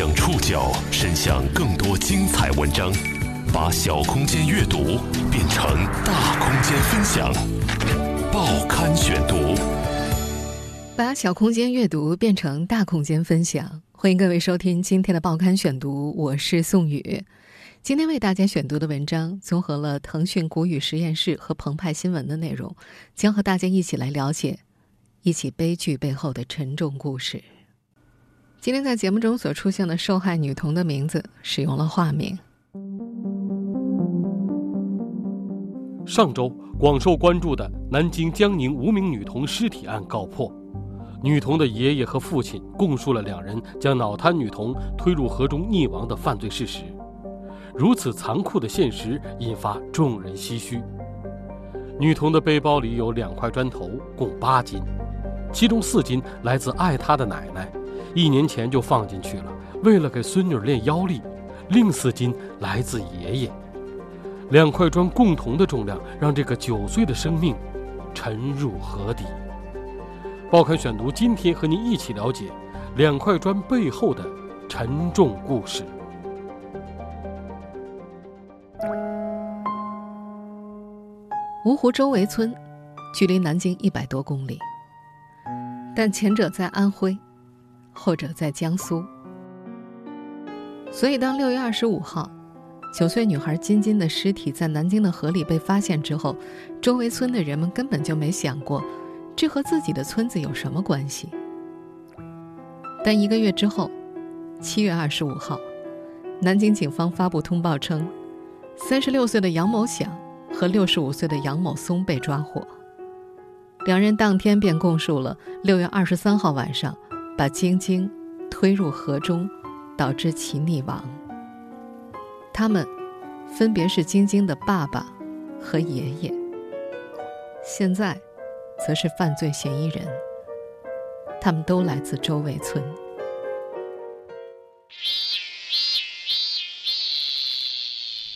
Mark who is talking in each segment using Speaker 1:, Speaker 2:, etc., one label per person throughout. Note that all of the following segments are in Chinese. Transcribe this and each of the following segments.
Speaker 1: 将触角伸向更多精彩文章，把小空间阅读变成大空间分享。报刊选读，
Speaker 2: 把小空间阅读变成大空间分享。欢迎各位收听今天的报刊选读，我是宋宇。今天为大家选读的文章综合了腾讯古语实验室和澎湃新闻的内容，将和大家一起来了解一起悲剧背后的沉重故事。今天在节目中所出现的受害女童的名字使用了化名。
Speaker 3: 上周广受关注的南京江宁无名女童尸体案告破，女童的爷爷和父亲供述了两人将脑瘫女童推入河中溺亡的犯罪事实。如此残酷的现实引发众人唏嘘。女童的背包里有两块砖头，共八斤，其中四斤来自爱她的奶奶。一年前就放进去了，为了给孙女练腰力。另四斤来自爷爷。两块砖共同的重量，让这个九岁的生命沉入河底。报刊选读，今天和您一起了解两块砖背后的沉重故事。
Speaker 2: 芜湖周围村，距离南京一百多公里，但前者在安徽。或者在江苏，所以当六月二十五号，九岁女孩金金的尸体在南京的河里被发现之后，周围村的人们根本就没想过，这和自己的村子有什么关系。但一个月之后，七月二十五号，南京警方发布通报称，三十六岁的杨某响和六十五岁的杨某松被抓获，两人当天便供述了六月二十三号晚上。把晶晶推入河中，导致其溺亡。他们分别是晶晶的爸爸和爷爷，现在则是犯罪嫌疑人。他们都来自周围村。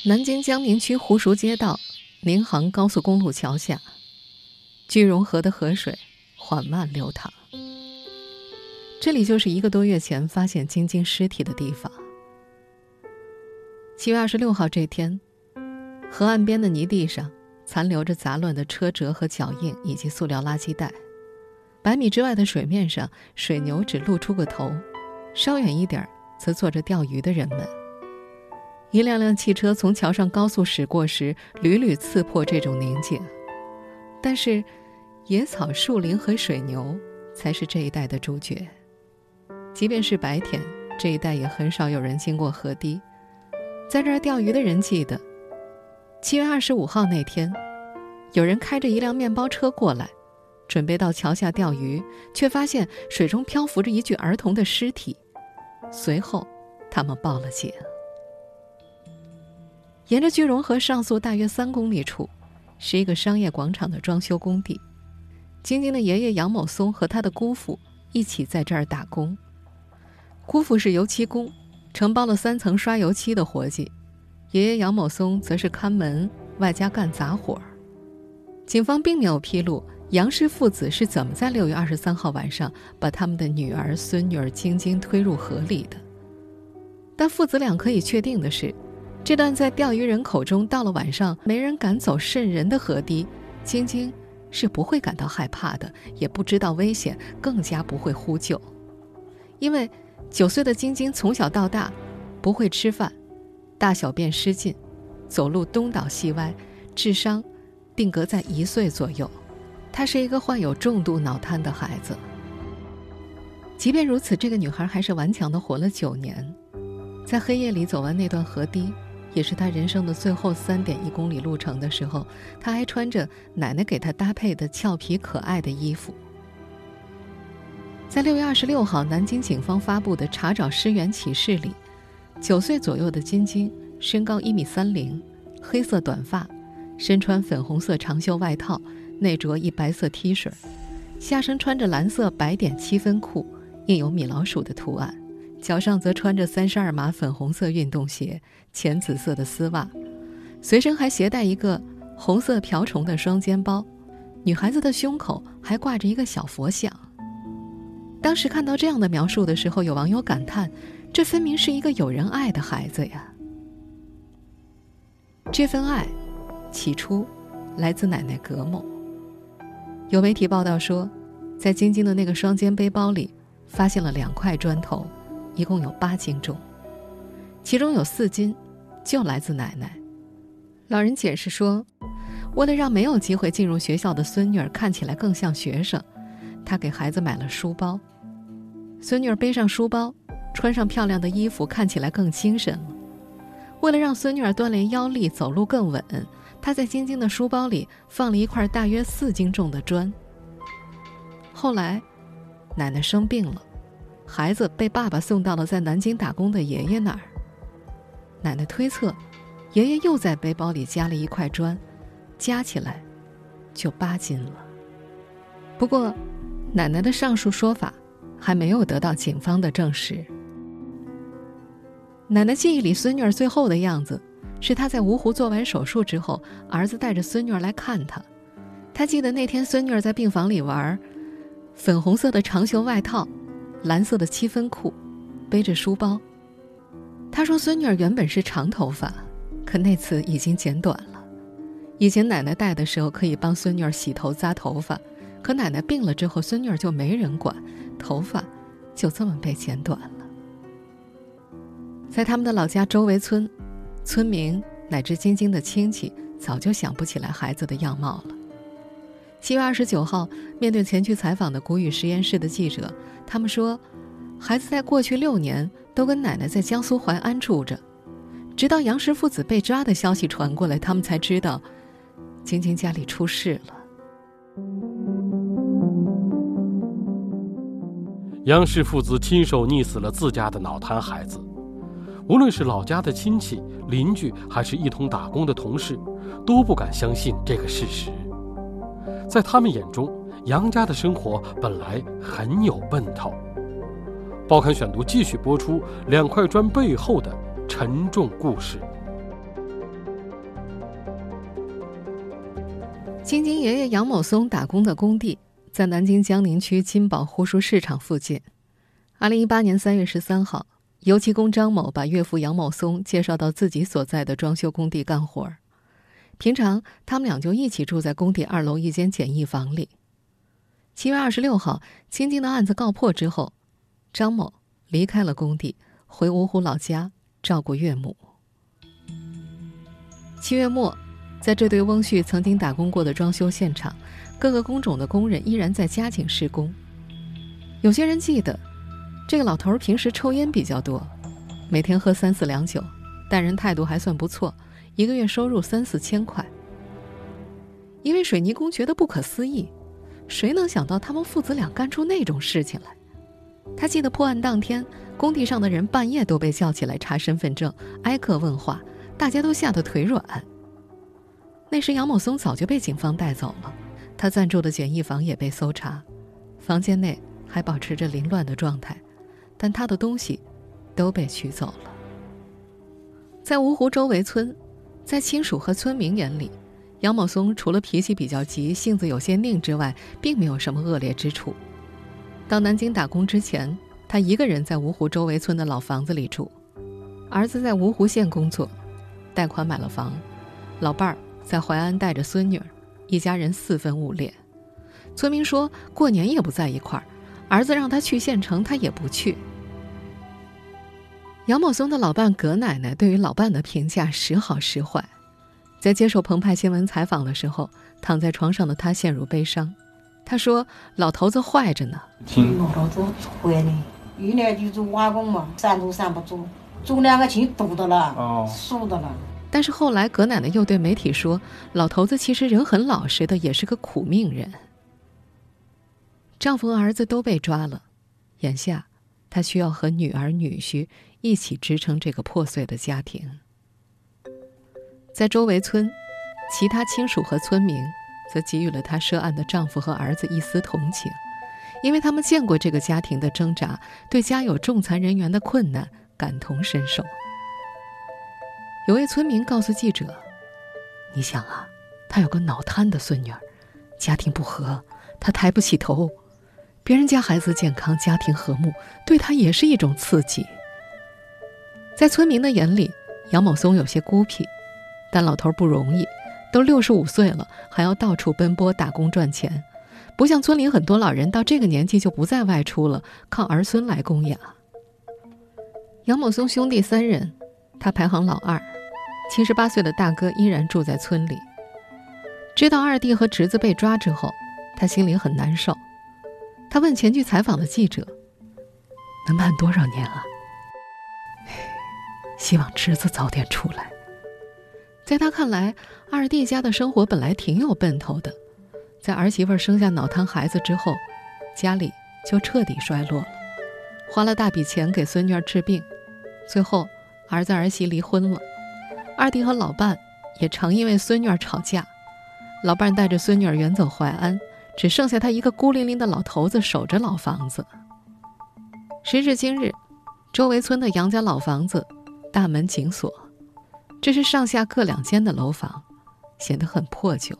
Speaker 2: 南京江宁区湖熟街道宁杭高速公路桥下，聚荣河的河水缓慢流淌。这里就是一个多月前发现晶晶尸体的地方。七月二十六号这天，河岸边的泥地上残留着杂乱的车辙和脚印，以及塑料垃圾袋。百米之外的水面上，水牛只露出个头，稍远一点则坐着钓鱼的人们。一辆辆汽车从桥上高速驶过时，屡屡刺破这种宁静。但是，野草、树林和水牛才是这一带的主角。即便是白天，这一带也很少有人经过河堤。在这儿钓鱼的人记得，七月二十五号那天，有人开着一辆面包车过来，准备到桥下钓鱼，却发现水中漂浮着一具儿童的尸体。随后，他们报了警。沿着聚荣河上溯大约三公里处，是一个商业广场的装修工地。晶晶的爷爷杨某松和他的姑父一起在这儿打工。姑父是油漆工，承包了三层刷油漆的活计；爷爷杨某松则是看门，外加干杂活儿。警方并没有披露杨氏父子是怎么在六月二十三号晚上把他们的女儿、孙女儿晶晶推入河里的。但父子俩可以确定的是，这段在钓鱼人口中到了晚上没人敢走渗人的河堤，晶晶是不会感到害怕的，也不知道危险，更加不会呼救，因为。九岁的晶晶从小到大不会吃饭，大小便失禁，走路东倒西歪，智商定格在一岁左右。她是一个患有重度脑瘫的孩子。即便如此，这个女孩还是顽强地活了九年。在黑夜里走完那段河堤，也是她人生的最后三点一公里路程的时候，她还穿着奶奶给她搭配的俏皮可爱的衣服。在六月二十六号，南京警方发布的查找尸源启事里，九岁左右的金晶，身高一米三零，黑色短发，身穿粉红色长袖外套，内着一白色 T 恤，下身穿着蓝色白点七分裤，印有米老鼠的图案，脚上则穿着三十二码粉红色运动鞋，浅紫色的丝袜，随身还携带一个红色瓢虫的双肩包，女孩子的胸口还挂着一个小佛像。当时看到这样的描述的时候，有网友感叹：“这分明是一个有人爱的孩子呀！”这份爱，起初来自奶奶葛某。有媒体报道说，在晶晶的那个双肩背包里，发现了两块砖头，一共有八斤重，其中有四斤就来自奶奶。老人解释说，为了让没有机会进入学校的孙女儿看起来更像学生，他给孩子买了书包。孙女儿背上书包，穿上漂亮的衣服，看起来更精神了。为了让孙女儿锻炼腰力，走路更稳。他在晶晶的书包里放了一块大约四斤重的砖。后来，奶奶生病了，孩子被爸爸送到了在南京打工的爷爷那儿。奶奶推测，爷爷又在背包里加了一块砖，加起来就八斤了。不过，奶奶的上述说法还没有得到警方的证实。奶奶记忆里孙女儿最后的样子。是她在芜湖做完手术之后，儿子带着孙女儿来看她。她记得那天孙女儿在病房里玩，粉红色的长袖外套，蓝色的七分裤，背着书包。她说孙女儿原本是长头发，可那次已经剪短了。以前奶奶带的时候可以帮孙女儿洗头扎头发，可奶奶病了之后，孙女儿就没人管，头发就这么被剪短了。在他们的老家周围村。村民乃至晶晶的亲戚早就想不起来孩子的样貌了。七月二十九号，面对前去采访的谷雨实验室的记者，他们说，孩子在过去六年都跟奶奶在江苏淮安住着，直到杨氏父子被抓的消息传过来，他们才知道，晶晶家里出事了。
Speaker 3: 杨氏父子亲手溺死了自家的脑瘫孩子。无论是老家的亲戚、邻居，还是一同打工的同事，都不敢相信这个事实。在他们眼中，杨家的生活本来很有奔头。报刊选读继续播出两块砖背后的沉重故事。
Speaker 2: 晶晶爷爷杨某松打工的工地在南京江宁区金宝湖书市场附近。二零一八年三月十三号。油漆工张某把岳父杨某松介绍到自己所在的装修工地干活儿，平常他们俩就一起住在工地二楼一间简易房里。七月二十六号，青青的案子告破之后，张某离开了工地，回芜湖老家照顾岳母。七月末，在这对翁婿曾经打工过的装修现场，各个工种的工人依然在加紧施工。有些人记得。这个老头儿平时抽烟比较多，每天喝三四两酒，待人态度还算不错，一个月收入三四千块。一位水泥工觉得不可思议，谁能想到他们父子俩干出那种事情来？他记得破案当天，工地上的人半夜都被叫起来查身份证，挨个问话，大家都吓得腿软。那时杨某松早就被警方带走了，他暂住的简易房也被搜查，房间内还保持着凌乱的状态。但他的东西都被取走了。在芜湖周围村，在亲属和村民眼里，杨某松除了脾气比较急、性子有些拧之外，并没有什么恶劣之处。到南京打工之前，他一个人在芜湖周围村的老房子里住。儿子在芜湖县工作，贷款买了房。老伴儿在淮安带着孙女儿，一家人四分五裂。村民说过年也不在一块儿。儿子让他去县城，他也不去。杨某松的老伴葛奶奶对于老伴的评价时好时坏，在接受澎湃新闻采访的时候，躺在床上的他陷入悲伤。他说：“老头子坏着呢。”
Speaker 4: 老头子坏呢，原来就做瓦工嘛，站都站不住，做两个钱堵的了，哦，输的了。
Speaker 2: 但是后来葛奶奶又对媒体说：“老头子其实人很老实的，也是个苦命人。”丈夫和儿子都被抓了，眼下，她需要和女儿女婿一起支撑这个破碎的家庭。在周围村，其他亲属和村民则给予了她涉案的丈夫和儿子一丝同情，因为他们见过这个家庭的挣扎，对家有重残人员的困难感同身受。有位村民告诉记者：“你想啊，他有个脑瘫的孙女儿，家庭不和，他抬不起头。”别人家孩子健康，家庭和睦，对他也是一种刺激。在村民的眼里，杨某松有些孤僻，但老头不容易，都六十五岁了，还要到处奔波打工赚钱，不像村里很多老人到这个年纪就不再外出了，靠儿孙来供养。杨某松兄弟三人，他排行老二，七十八岁的大哥依然住在村里。知道二弟和侄子被抓之后，他心里很难受。他问前去采访的记者：“能判多少年啊？” 希望侄子早点出来。在他看来，二弟家的生活本来挺有奔头的，在儿媳妇生下脑瘫孩子之后，家里就彻底衰落了，花了大笔钱给孙女儿治病，最后儿子儿媳离婚了，二弟和老伴也常因为孙女儿吵架，老伴带着孙女儿远走淮安。只剩下他一个孤零零的老头子守着老房子。时至今日，周围村的杨家老房子大门紧锁，这是上下各两间的楼房，显得很破旧。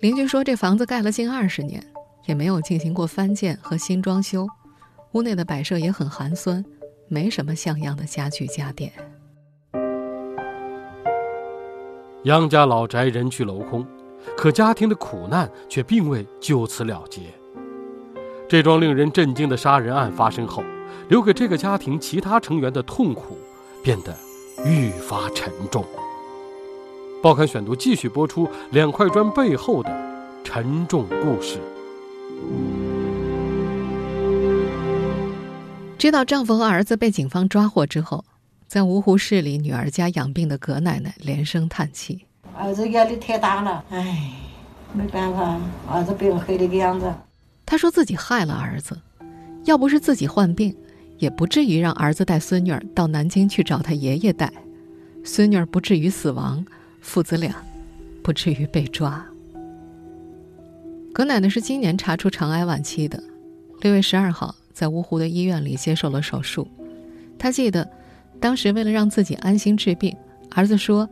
Speaker 2: 邻居说，这房子盖了近二十年，也没有进行过翻建和新装修，屋内的摆设也很寒酸，没什么像样的家具家电。
Speaker 3: 杨家老宅人去楼空。可家庭的苦难却并未就此了结。这桩令人震惊的杀人案发生后，留给这个家庭其他成员的痛苦变得愈发沉重。报刊选读继续播出两块砖背后的沉重故事。
Speaker 2: 知道丈夫和儿子被警方抓获之后，在芜湖市里女儿家养病的葛奶奶连声叹气。
Speaker 4: 儿子压力太大了，唉，没办法，儿子被人害这个样子。
Speaker 2: 她说自己害了儿子，要不是自己患病，也不至于让儿子带孙女儿到南京去找他爷爷带，孙女儿不至于死亡，父子俩不至于被抓。葛奶奶是今年查出肠癌晚期的，六月十二号在芜湖的医院里接受了手术。她记得，当时为了让自己安心治病，儿子说。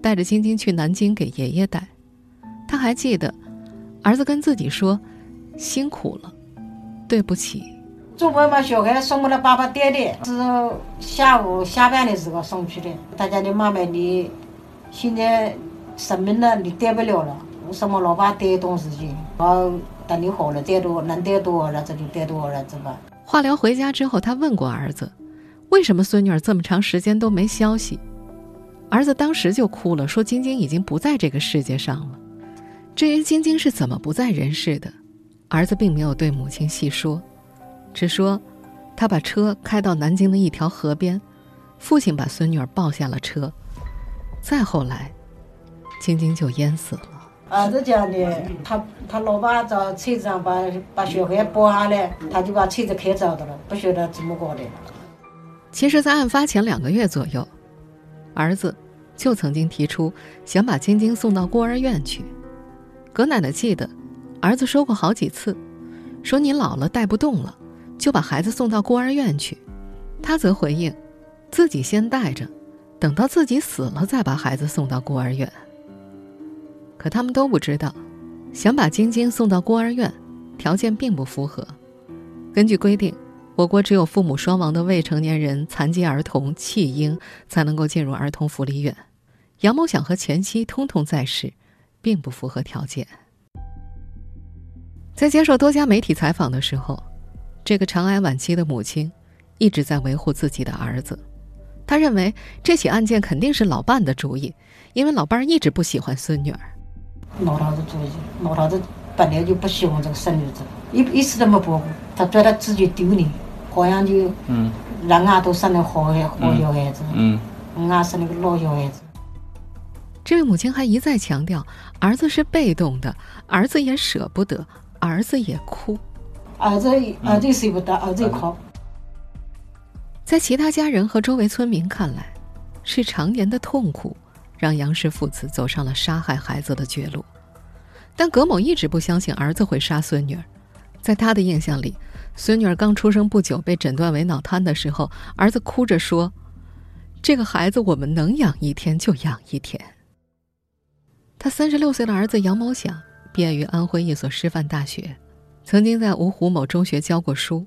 Speaker 2: 带着晶晶去南京给爷爷带，他还记得，儿子跟自己说：“辛苦了，对不起。”
Speaker 4: 周末把小孩送给了爸爸爹的，是下午下班的时候送去的。他家的妈妈，你现在生病了，你带不了了，什么老爸带东西去，好等你好了带多能带多少儿子就带多少儿子吧。
Speaker 2: 化疗回家之后，他问过儿子：“为什么孙女儿这么长时间都没消息？”儿子当时就哭了，说：“晶晶已经不在这个世界上了。”至于晶晶是怎么不在人世的，儿子并没有对母亲细说，只说他把车开到南京的一条河边，父亲把孙女儿抱下了车。再后来，晶晶就淹死了。
Speaker 4: 儿子讲的，他他老爸找车子上把把小孩抱下来，他就把车子开走的了，不晓得怎么搞的。
Speaker 2: 其实，在案发前两个月左右。儿子就曾经提出想把晶晶送到孤儿院去。葛奶奶记得，儿子说过好几次，说你老了带不动了，就把孩子送到孤儿院去。他则回应，自己先带着，等到自己死了再把孩子送到孤儿院。可他们都不知道，想把晶晶送到孤儿院，条件并不符合。根据规定。我国只有父母双亡的未成年人、残疾儿童、弃婴才能够进入儿童福利院。杨某想和前妻通通在世，并不符合条件。在接受多家媒体采访的时候，这个肠癌晚期的母亲一直在维护自己的儿子。他认为这起案件肯定是老伴的主意，因为老伴儿一直不喜欢孙女儿。
Speaker 4: 老头子主意，老头子本来就不喜欢这个孙女子，一一次都没保护，他觉得自己丢脸。好像就，嗯，人家都生了好孩好小孩子，嗯，俺生了个老小孩子。
Speaker 2: 这位母亲还一再强调，儿子是被动的，儿子也舍不得，儿子也哭，
Speaker 4: 儿子儿子舍不得，儿子也哭。
Speaker 2: 在其他家人和周围村民看来，是常年的痛苦让杨氏父子走上了杀害孩子的绝路。但葛某一直不相信儿子会杀孙女儿，在他的印象里。孙女儿刚出生不久，被诊断为脑瘫的时候，儿子哭着说：“这个孩子我们能养一天就养一天。”他三十六岁的儿子杨某想毕业于安徽一所师范大学，曾经在芜湖某中学教过书，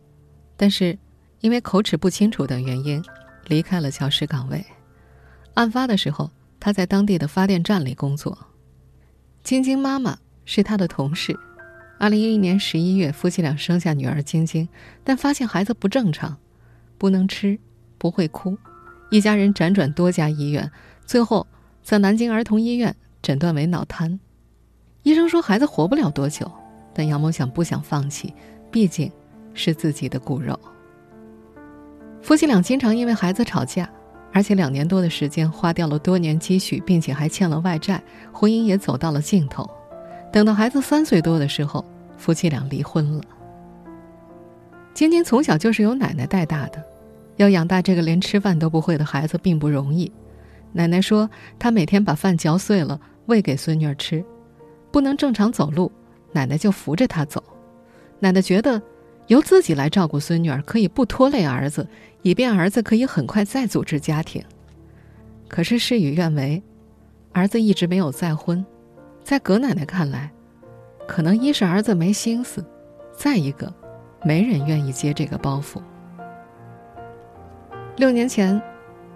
Speaker 2: 但是因为口齿不清楚等原因，离开了教师岗位。案发的时候，他在当地的发电站里工作。晶晶妈妈是他的同事。二零一一年十一月，夫妻俩生下女儿晶晶，但发现孩子不正常，不能吃，不会哭，一家人辗转多家医院，最后在南京儿童医院诊断为脑瘫。医生说孩子活不了多久，但杨某想不想放弃，毕竟是自己的骨肉。夫妻俩经常因为孩子吵架，而且两年多的时间花掉了多年积蓄，并且还欠了外债，婚姻也走到了尽头。等到孩子三岁多的时候，夫妻俩离婚了。晶晶从小就是由奶奶带大的，要养大这个连吃饭都不会的孩子并不容易。奶奶说，她每天把饭嚼碎了喂给孙女儿吃，不能正常走路，奶奶就扶着她走。奶奶觉得，由自己来照顾孙女儿可以不拖累儿子，以便儿子可以很快再组织家庭。可是事与愿违，儿子一直没有再婚。在葛奶奶看来，可能一是儿子没心思，再一个，没人愿意接这个包袱。六年前，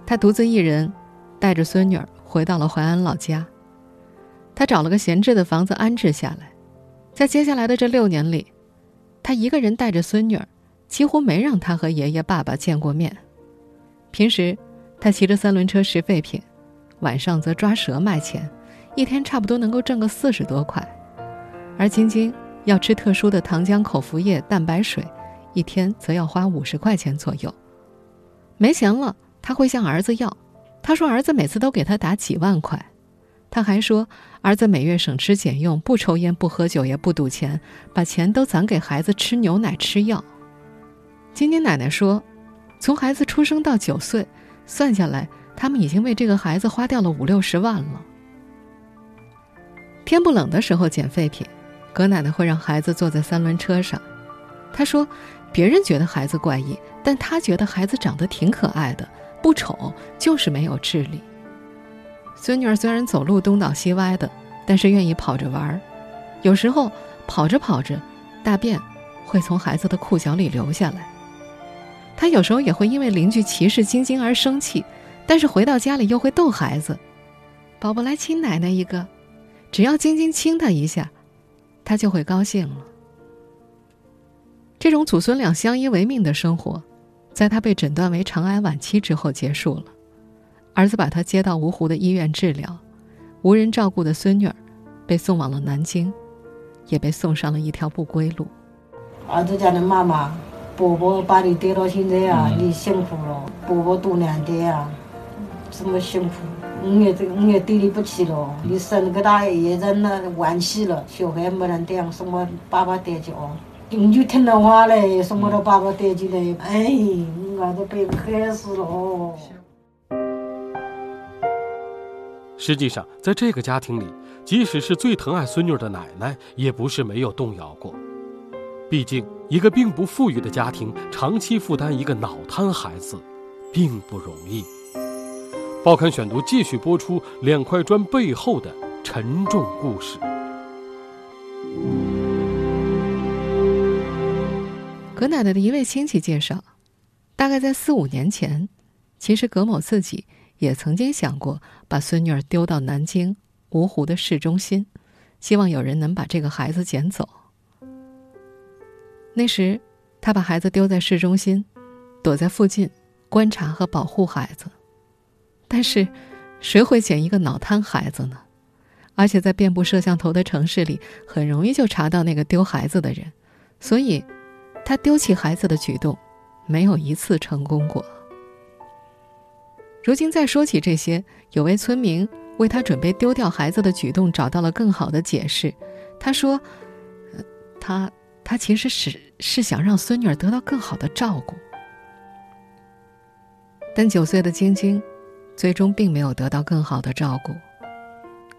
Speaker 2: 他独自一人，带着孙女儿回到了淮安老家。他找了个闲置的房子安置下来。在接下来的这六年里，他一个人带着孙女儿，几乎没让她和爷爷、爸爸见过面。平时，他骑着三轮车拾废品，晚上则抓蛇卖钱。一天差不多能够挣个四十多块，而晶晶要吃特殊的糖浆口服液、蛋白水，一天则要花五十块钱左右。没钱了，他会向儿子要，他说儿子每次都给他打几万块。他还说儿子每月省吃俭用，不抽烟、不喝酒，也不赌钱，把钱都攒给孩子吃牛奶、吃药。晶晶奶奶说，从孩子出生到九岁，算下来，他们已经为这个孩子花掉了五六十万了。天不冷的时候捡废品，葛奶奶会让孩子坐在三轮车上。她说：“别人觉得孩子怪异，但她觉得孩子长得挺可爱的，不丑，就是没有智力。”孙女儿虽然走路东倒西歪的，但是愿意跑着玩儿。有时候跑着跑着，大便会从孩子的裤脚里流下来。她有时候也会因为邻居歧视晶晶而生气，但是回到家里又会逗孩子：“宝宝来亲奶奶一个。”只要晶晶亲他一下，他就会高兴了。这种祖孙俩相依为命的生活，在他被诊断为肠癌晚期之后结束了。儿子把他接到芜湖的医院治疗，无人照顾的孙女儿被送往了南京，也被送上了一条不归路。
Speaker 4: 儿子家的妈妈，伯伯把你带到现在啊，你辛苦了，伯伯多难得啊，这么辛苦。我也这我也对你不起了。你生个大也人了，晚期了，小孩没人带，什么爸爸带去哦。你就听了话嘞，什么都爸爸带进来。哎，我都被害死了。
Speaker 3: 实际上，在这个家庭里，即使是最疼爱孙女的奶奶，也不是没有动摇过。毕竟，一个并不富裕的家庭，长期负担一个脑瘫孩子，并不容易。报刊选读继续播出两块砖背后的沉重故事。
Speaker 2: 葛奶奶的一位亲戚介绍，大概在四五年前，其实葛某自己也曾经想过把孙女儿丢到南京芜湖的市中心，希望有人能把这个孩子捡走。那时，他把孩子丢在市中心，躲在附近观察和保护孩子。但是，谁会捡一个脑瘫孩子呢？而且在遍布摄像头的城市里，很容易就查到那个丢孩子的人。所以，他丢弃孩子的举动，没有一次成功过。如今再说起这些，有位村民为他准备丢掉孩子的举动找到了更好的解释。他说：“他他其实是是想让孙女儿得到更好的照顾。”但九岁的晶晶。最终并没有得到更好的照顾，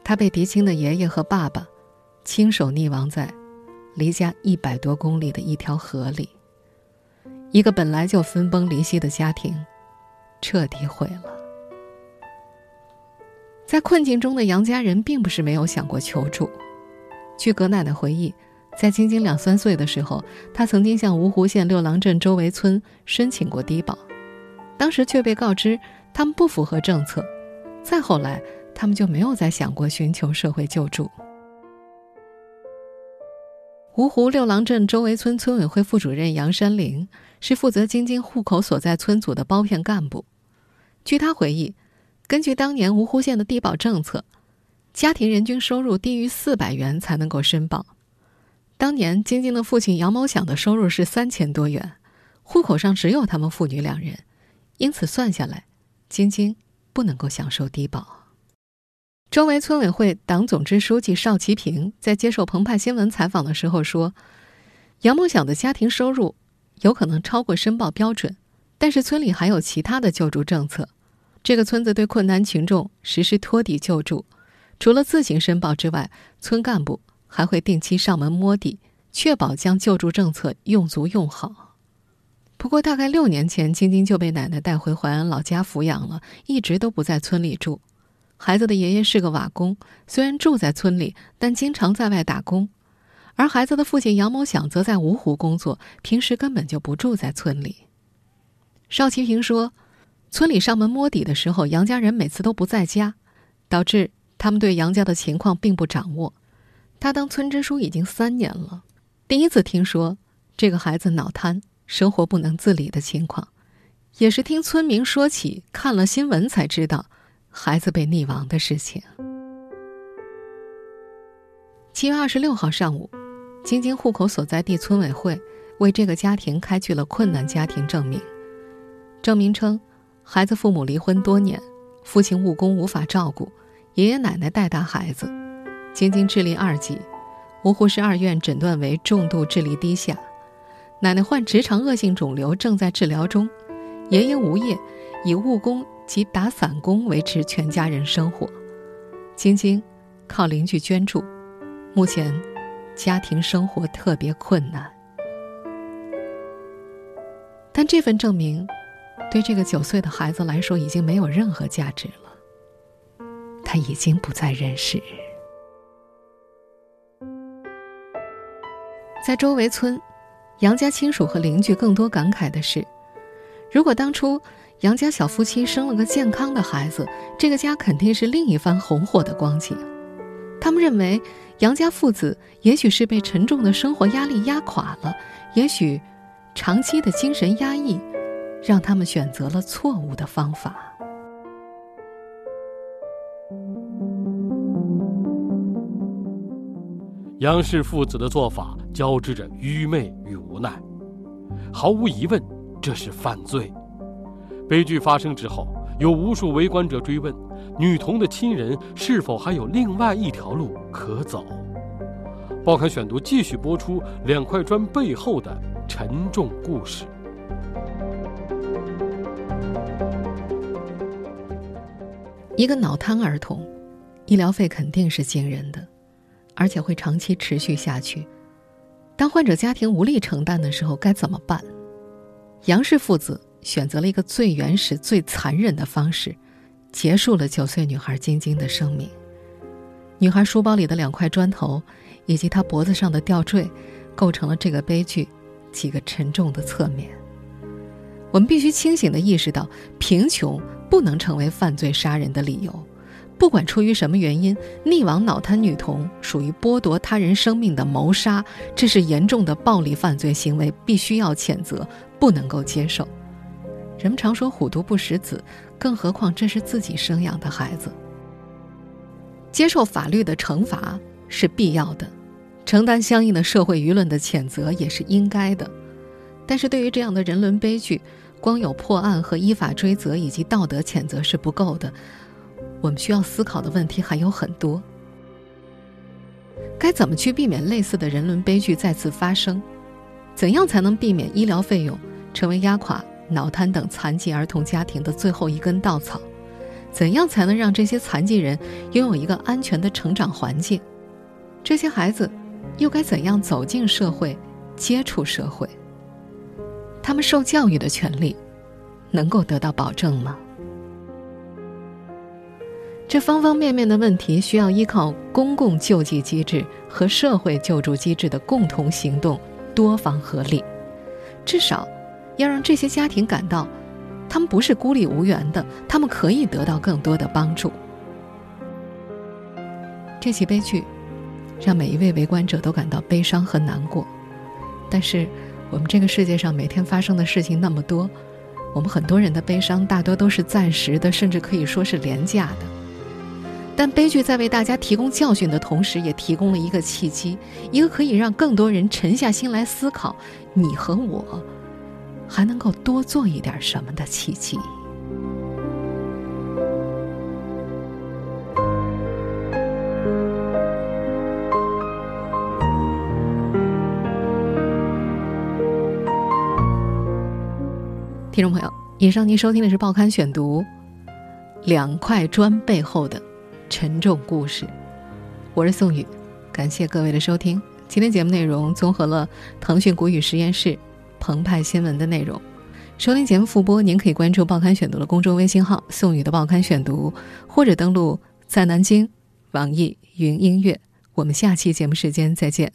Speaker 2: 他被嫡亲的爷爷和爸爸亲手溺亡在离家一百多公里的一条河里。一个本来就分崩离析的家庭，彻底毁了。在困境中的杨家人并不是没有想过求助。据葛奶奶回忆，在晶晶两三岁的时候，她曾经向芜湖县六郎镇周围村申请过低保，当时却被告知他们不符合政策。再后来，他们就没有再想过寻求社会救助。芜湖六郎镇周围村村委会副主任杨山林是负责晶晶户口所在村组的包片干部。据他回忆，根据当年芜湖县的低保政策，家庭人均收入低于四百元才能够申报。当年晶晶的父亲杨某响的收入是三千多元，户口上只有他们父女两人，因此算下来，晶晶不能够享受低保。周围村委会党总支书记邵其平在接受澎湃新闻采访的时候说：“杨梦想的家庭收入有可能超过申报标准，但是村里还有其他的救助政策。这个村子对困难群众实施托底救助，除了自行申报之外，村干部。”还会定期上门摸底，确保将救助政策用足用好。不过，大概六年前，晶晶就被奶奶带回淮安老家抚养了，一直都不在村里住。孩子的爷爷是个瓦工，虽然住在村里，但经常在外打工。而孩子的父亲杨某想则在芜湖工作，平时根本就不住在村里。邵其平说，村里上门摸底的时候，杨家人每次都不在家，导致他们对杨家的情况并不掌握。他当村支书已经三年了，第一次听说这个孩子脑瘫、生活不能自理的情况，也是听村民说起、看了新闻才知道孩子被溺亡的事情。七月二十六号上午，晶晶户口所在地村委会为这个家庭开具了困难家庭证明。证明称，孩子父母离婚多年，父亲务工无法照顾，爷爷奶奶带大孩子。晶晶智力二级，芜湖市二院诊断为重度智力低下。奶奶患直肠恶性肿瘤，正在治疗中。爷爷无业，以务工及打散工维持全家人生活。晶晶靠邻居捐助，目前家庭生活特别困难。但这份证明，对这个九岁的孩子来说已经没有任何价值了。他已经不在人世。在周围村，杨家亲属和邻居更多感慨的是：如果当初杨家小夫妻生了个健康的孩子，这个家肯定是另一番红火的光景。他们认为，杨家父子也许是被沉重的生活压力压垮了，也许长期的精神压抑，让他们选择了错误的方法。
Speaker 3: 杨氏父子的做法交织着愚昧与无奈，毫无疑问，这是犯罪。悲剧发生之后，有无数围观者追问：女童的亲人是否还有另外一条路可走？报刊选读继续播出两块砖背后的沉重故事。
Speaker 2: 一个脑瘫儿童，医疗费肯定是惊人的。而且会长期持续下去。当患者家庭无力承担的时候，该怎么办？杨氏父子选择了一个最原始、最残忍的方式，结束了九岁女孩晶晶的生命。女孩书包里的两块砖头，以及她脖子上的吊坠，构成了这个悲剧几个沉重的侧面。我们必须清醒地意识到，贫穷不能成为犯罪杀人的理由。不管出于什么原因，溺亡脑瘫女童属于剥夺他人生命的谋杀，这是严重的暴力犯罪行为，必须要谴责，不能够接受。人们常说“虎毒不食子”，更何况这是自己生养的孩子。接受法律的惩罚是必要的，承担相应的社会舆论的谴责也是应该的。但是对于这样的人伦悲剧，光有破案和依法追责以及道德谴责是不够的。我们需要思考的问题还有很多：该怎么去避免类似的人伦悲剧再次发生？怎样才能避免医疗费用成为压垮脑瘫等残疾儿童家庭的最后一根稻草？怎样才能让这些残疾人拥有一个安全的成长环境？这些孩子又该怎样走进社会、接触社会？他们受教育的权利能够得到保证吗？这方方面面的问题需要依靠公共救济机制和社会救助机制的共同行动，多方合力，至少要让这些家庭感到，他们不是孤立无援的，他们可以得到更多的帮助。这起悲剧让每一位围观者都感到悲伤和难过，但是我们这个世界上每天发生的事情那么多，我们很多人的悲伤大多都是暂时的，甚至可以说是廉价的。但悲剧在为大家提供教训的同时，也提供了一个契机，一个可以让更多人沉下心来思考你和我还能够多做一点什么的契机。听众朋友，以上您收听的是《报刊选读》，两块砖背后的。沉重故事，我是宋宇，感谢各位的收听。今天节目内容综合了腾讯古语实验室、澎湃新闻的内容。收听节目复播，您可以关注《报刊选读》的公众微信号“宋宇的报刊选读”，或者登录在南京网易云音乐。我们下期节目时间再见。